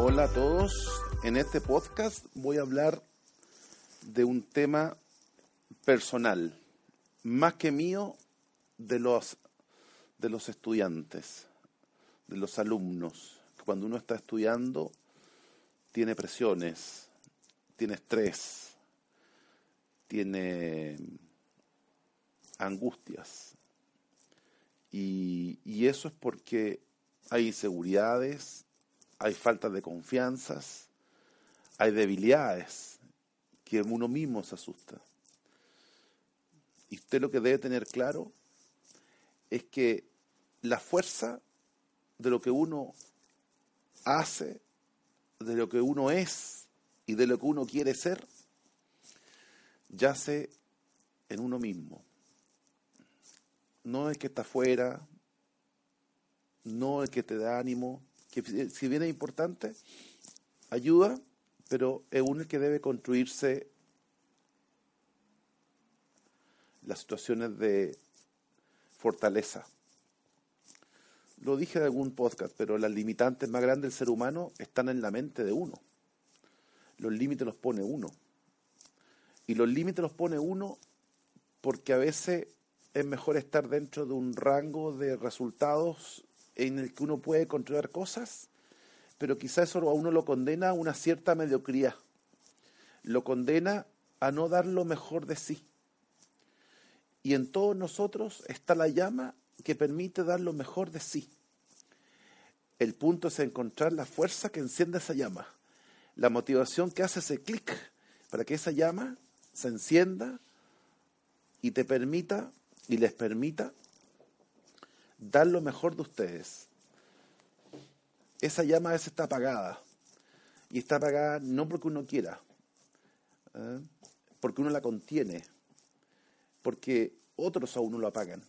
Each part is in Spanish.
Hola a todos. En este podcast voy a hablar de un tema personal, más que mío, de los, de los estudiantes, de los alumnos. Cuando uno está estudiando, tiene presiones, tiene estrés, tiene angustias. Y, y eso es porque hay inseguridades, hay falta de confianzas, hay debilidades que uno mismo se asusta. Y usted lo que debe tener claro es que la fuerza de lo que uno hace, de lo que uno es y de lo que uno quiere ser, yace en uno mismo. No es que está afuera, no es que te da ánimo, que si bien es importante, ayuda, pero es uno el que debe construirse las situaciones de fortaleza. Lo dije en algún podcast, pero las limitantes más grandes del ser humano están en la mente de uno. Los límites los pone uno. Y los límites los pone uno porque a veces es mejor estar dentro de un rango de resultados en el que uno puede controlar cosas, pero quizás eso a uno lo condena a una cierta mediocridad. Lo condena a no dar lo mejor de sí. Y en todos nosotros está la llama que permite dar lo mejor de sí. El punto es encontrar la fuerza que enciende esa llama, la motivación que hace ese clic para que esa llama se encienda y te permita y les permita dar lo mejor de ustedes. Esa llama a veces está apagada. Y está apagada no porque uno quiera, ¿eh? porque uno la contiene, porque otros a uno lo apagan.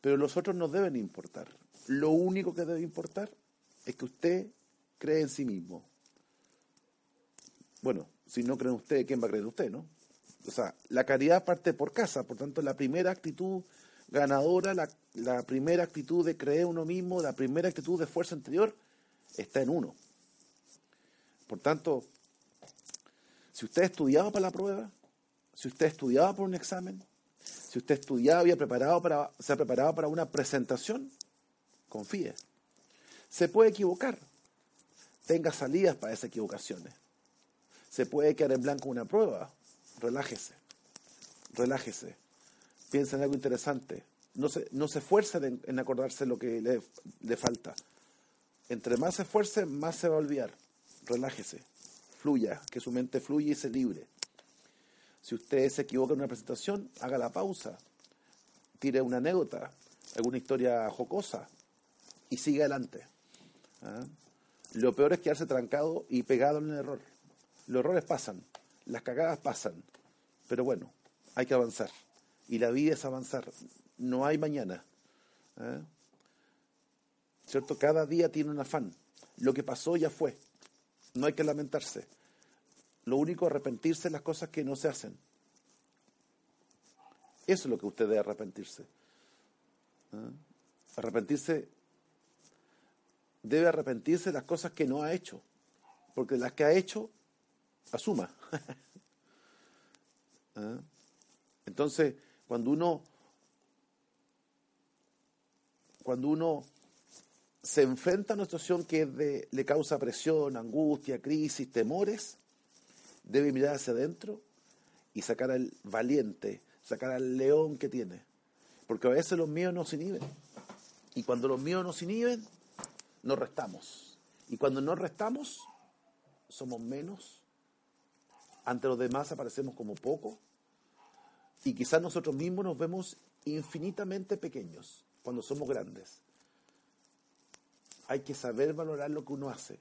Pero los otros no deben importar. Lo único que debe importar es que usted cree en sí mismo. Bueno, si no cree en usted, ¿quién va a creer usted, no? O sea, la caridad parte por casa, por tanto, la primera actitud ganadora, la, la primera actitud de creer uno mismo, la primera actitud de fuerza interior, está en uno. Por tanto, si usted estudiaba para la prueba, si usted estudiaba para un examen, si usted estudiaba y preparado para, se ha preparado para una presentación, confíe. Se puede equivocar. Tenga salidas para esas equivocaciones. Se puede quedar en blanco una prueba. Relájese. Relájese piensa en algo interesante. No se, no se esfuerce en, acordarse lo que le, le, falta. Entre más se esfuerce, más se va a olvidar. Relájese, fluya, que su mente fluya y se libre. Si usted se equivoca en una presentación, haga la pausa, tire una anécdota, alguna historia jocosa y siga adelante. ¿Ah? Lo peor es quedarse trancado y pegado en el error. Los errores pasan, las cagadas pasan, pero bueno, hay que avanzar y la vida es avanzar. No hay mañana. ¿eh? ¿Cierto? Cada día tiene un afán. Lo que pasó ya fue. No hay que lamentarse. Lo único es arrepentirse de las cosas que no se hacen. Eso es lo que usted debe arrepentirse. ¿eh? Arrepentirse, debe arrepentirse de las cosas que no ha hecho. Porque las que ha hecho, asuma. ¿Eh? Entonces, cuando uno, cuando uno se enfrenta a una situación que le causa presión, angustia, crisis, temores, debe mirar hacia adentro y sacar al valiente, sacar al león que tiene. Porque a veces los míos nos inhiben. Y cuando los míos nos inhiben, nos restamos. Y cuando nos restamos, somos menos ante los demás aparecemos como poco y quizás nosotros mismos nos vemos infinitamente pequeños cuando somos grandes. Hay que saber valorar lo que uno hace,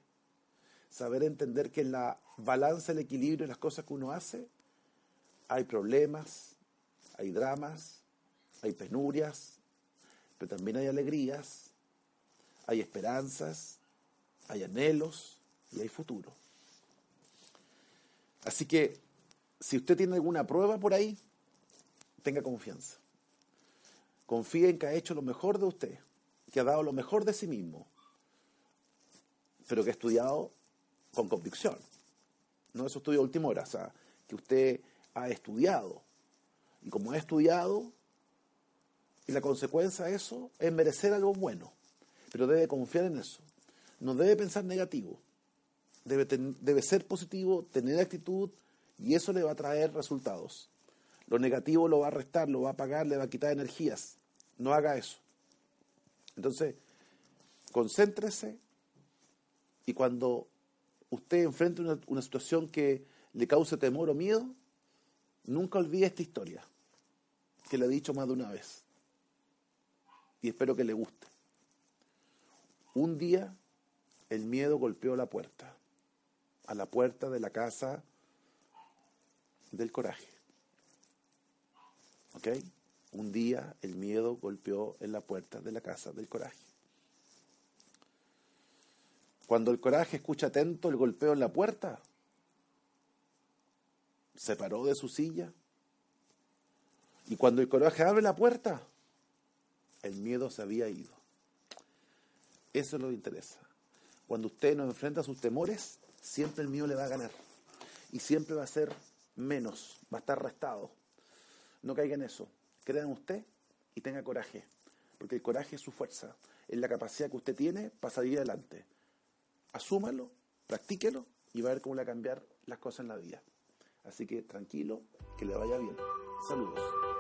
saber entender que en la balanza, el equilibrio de las cosas que uno hace, hay problemas, hay dramas, hay penurias, pero también hay alegrías, hay esperanzas, hay anhelos y hay futuro. Así que si usted tiene alguna prueba por ahí, tenga confianza. Confíe en que ha hecho lo mejor de usted, que ha dado lo mejor de sí mismo, pero que ha estudiado con convicción. No es estudio de última hora, o sea, que usted ha estudiado. Y como ha estudiado, y la consecuencia de eso es merecer algo bueno, pero debe confiar en eso. No debe pensar negativo, debe, debe ser positivo, tener actitud y eso le va a traer resultados. Lo negativo lo va a restar, lo va a apagar, le va a quitar energías. No haga eso. Entonces, concéntrese y cuando usted enfrente una, una situación que le cause temor o miedo, nunca olvide esta historia, que le he dicho más de una vez y espero que le guste. Un día el miedo golpeó la puerta, a la puerta de la casa del coraje. Un día el miedo golpeó en la puerta de la casa del coraje. Cuando el coraje escucha atento el golpeo en la puerta, se paró de su silla. Y cuando el coraje abre la puerta, el miedo se había ido. Eso es lo que interesa. Cuando usted no enfrenta sus temores, siempre el miedo le va a ganar. Y siempre va a ser menos, va a estar restado. No caiga en eso. Crea en usted y tenga coraje. Porque el coraje es su fuerza, es la capacidad que usted tiene para salir adelante. Asúmalo, practíquelo y va a ver cómo le va a cambiar las cosas en la vida. Así que tranquilo, que le vaya bien. Saludos.